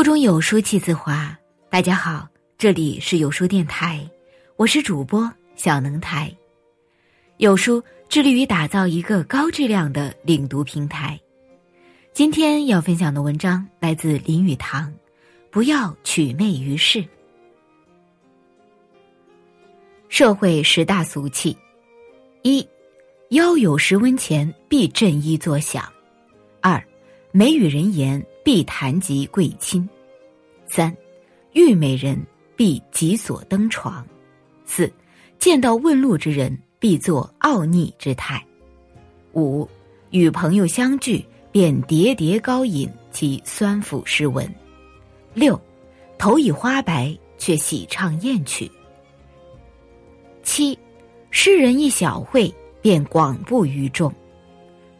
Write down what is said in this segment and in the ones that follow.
腹中有书气自华。大家好，这里是有书电台，我是主播小能台。有书致力于打造一个高质量的领读平台。今天要分享的文章来自林语堂，不要取媚于世。社会十大俗气：一，腰有十文钱必振衣作响；二，美与人言。必谈及贵亲，三，遇美人必急所登床，四，见到问路之人必作傲逆之态，五，与朋友相聚便喋喋高饮其酸腐诗文，六，头已花白却喜唱艳曲，七，诗人一小会便广布于众，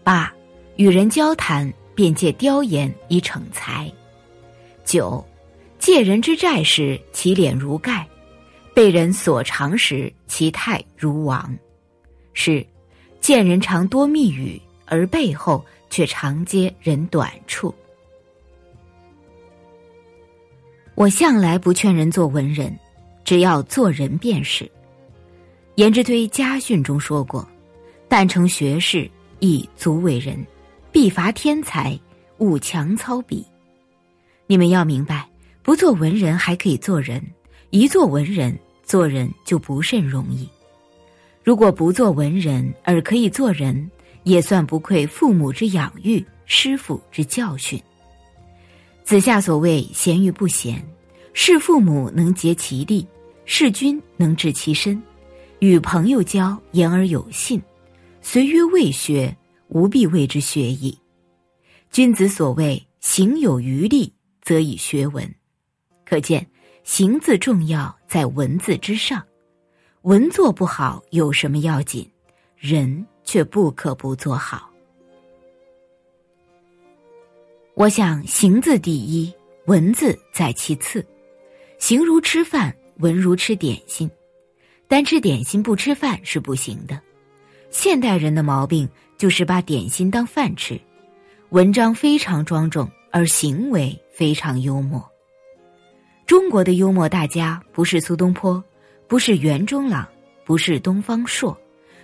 八，与人交谈。便借雕言以逞才。九，借人之债时，其脸如盖；被人所长时，其态如王。十，见人常多密语，而背后却常揭人短处。我向来不劝人做文人，只要做人便是。颜之推家训中说过：“但成学士，亦足为人。”必伐天才，勿强操笔。你们要明白，不做文人还可以做人；一做文人，做人就不甚容易。如果不做文人而可以做人，也算不愧父母之养育、师傅之教训。子夏所谓“贤与不贤”，是父母能竭其力，是君能治其身，与朋友交言而有信，虽曰未学。无必为之学矣。君子所谓“行有余力，则以学文”，可见“行”字重要在文字之上。文做不好有什么要紧？人却不可不做好。我想，行字第一，文字在其次。行如吃饭，文如吃点心。单吃点心不吃饭是不行的。现代人的毛病。就是把点心当饭吃，文章非常庄重，而行为非常幽默。中国的幽默大家不是苏东坡，不是袁中朗，不是东方朔，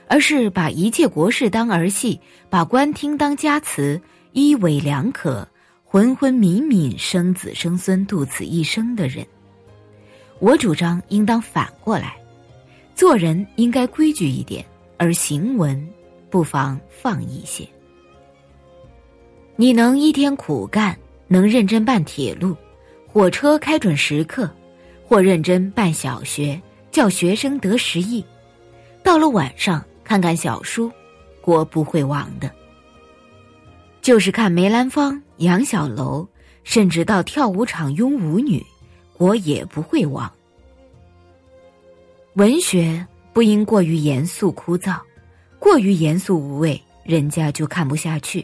而是把一切国事当儿戏，把官厅当家祠，一为两可，浑浑敏敏生子生孙度此一生的人。我主张应当反过来，做人应该规矩一点，而行文。不妨放一些。你能一天苦干，能认真办铁路，火车开准时刻，或认真办小学，叫学生得十亿。到了晚上看看小书，国不会亡的。就是看梅兰芳、杨小楼，甚至到跳舞场拥舞女，国也不会亡。文学不应过于严肃枯燥。过于严肃无味，人家就看不下去。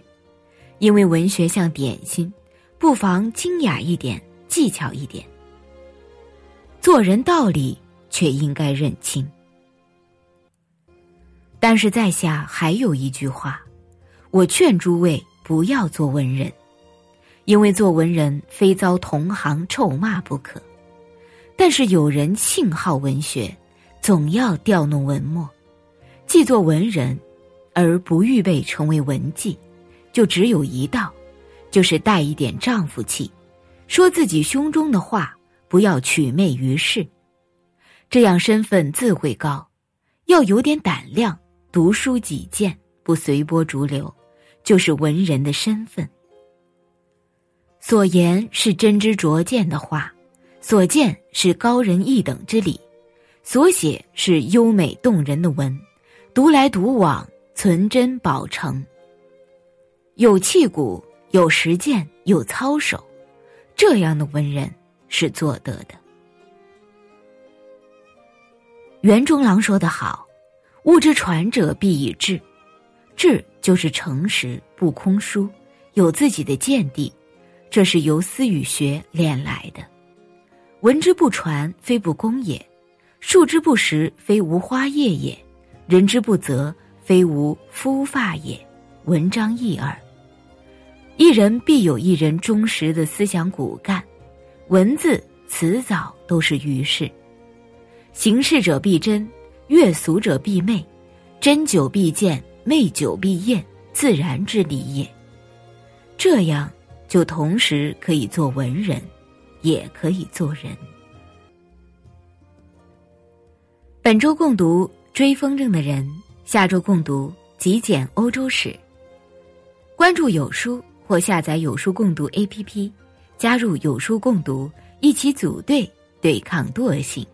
因为文学像点心，不妨精雅一点，技巧一点。做人道理却应该认清。但是在下还有一句话，我劝诸位不要做文人，因为做文人非遭同行臭骂不可。但是有人性好文学，总要调弄文墨。既做文人，而不预备成为文妓，就只有一道，就是带一点丈夫气，说自己胸中的话，不要取媚于世，这样身份自会高。要有点胆量，读书己见，不随波逐流，就是文人的身份。所言是真知灼见的话，所见是高人一等之理，所写是优美动人的文。独来独往，存真保诚。有气骨，有实践，有操守，这样的文人是做得的。袁中郎说得好：“物之传者，必以智。智就是诚实，不空疏，有自己的见地，这是由思与学练来的。文之不传，非不公也；树之不实，非无花叶也。”人之不责，非无夫发也。文章一耳。一人必有一人忠实的思想骨干，文字迟早都是余事。行事者必真，阅俗者必媚，真久必见，媚久必厌，自然之理也。这样就同时可以做文人，也可以做人。本周共读《追风筝的人》，下周共读《极简欧洲史》。关注有书或下载有书共读 APP，加入有书共读，一起组队对抗惰性。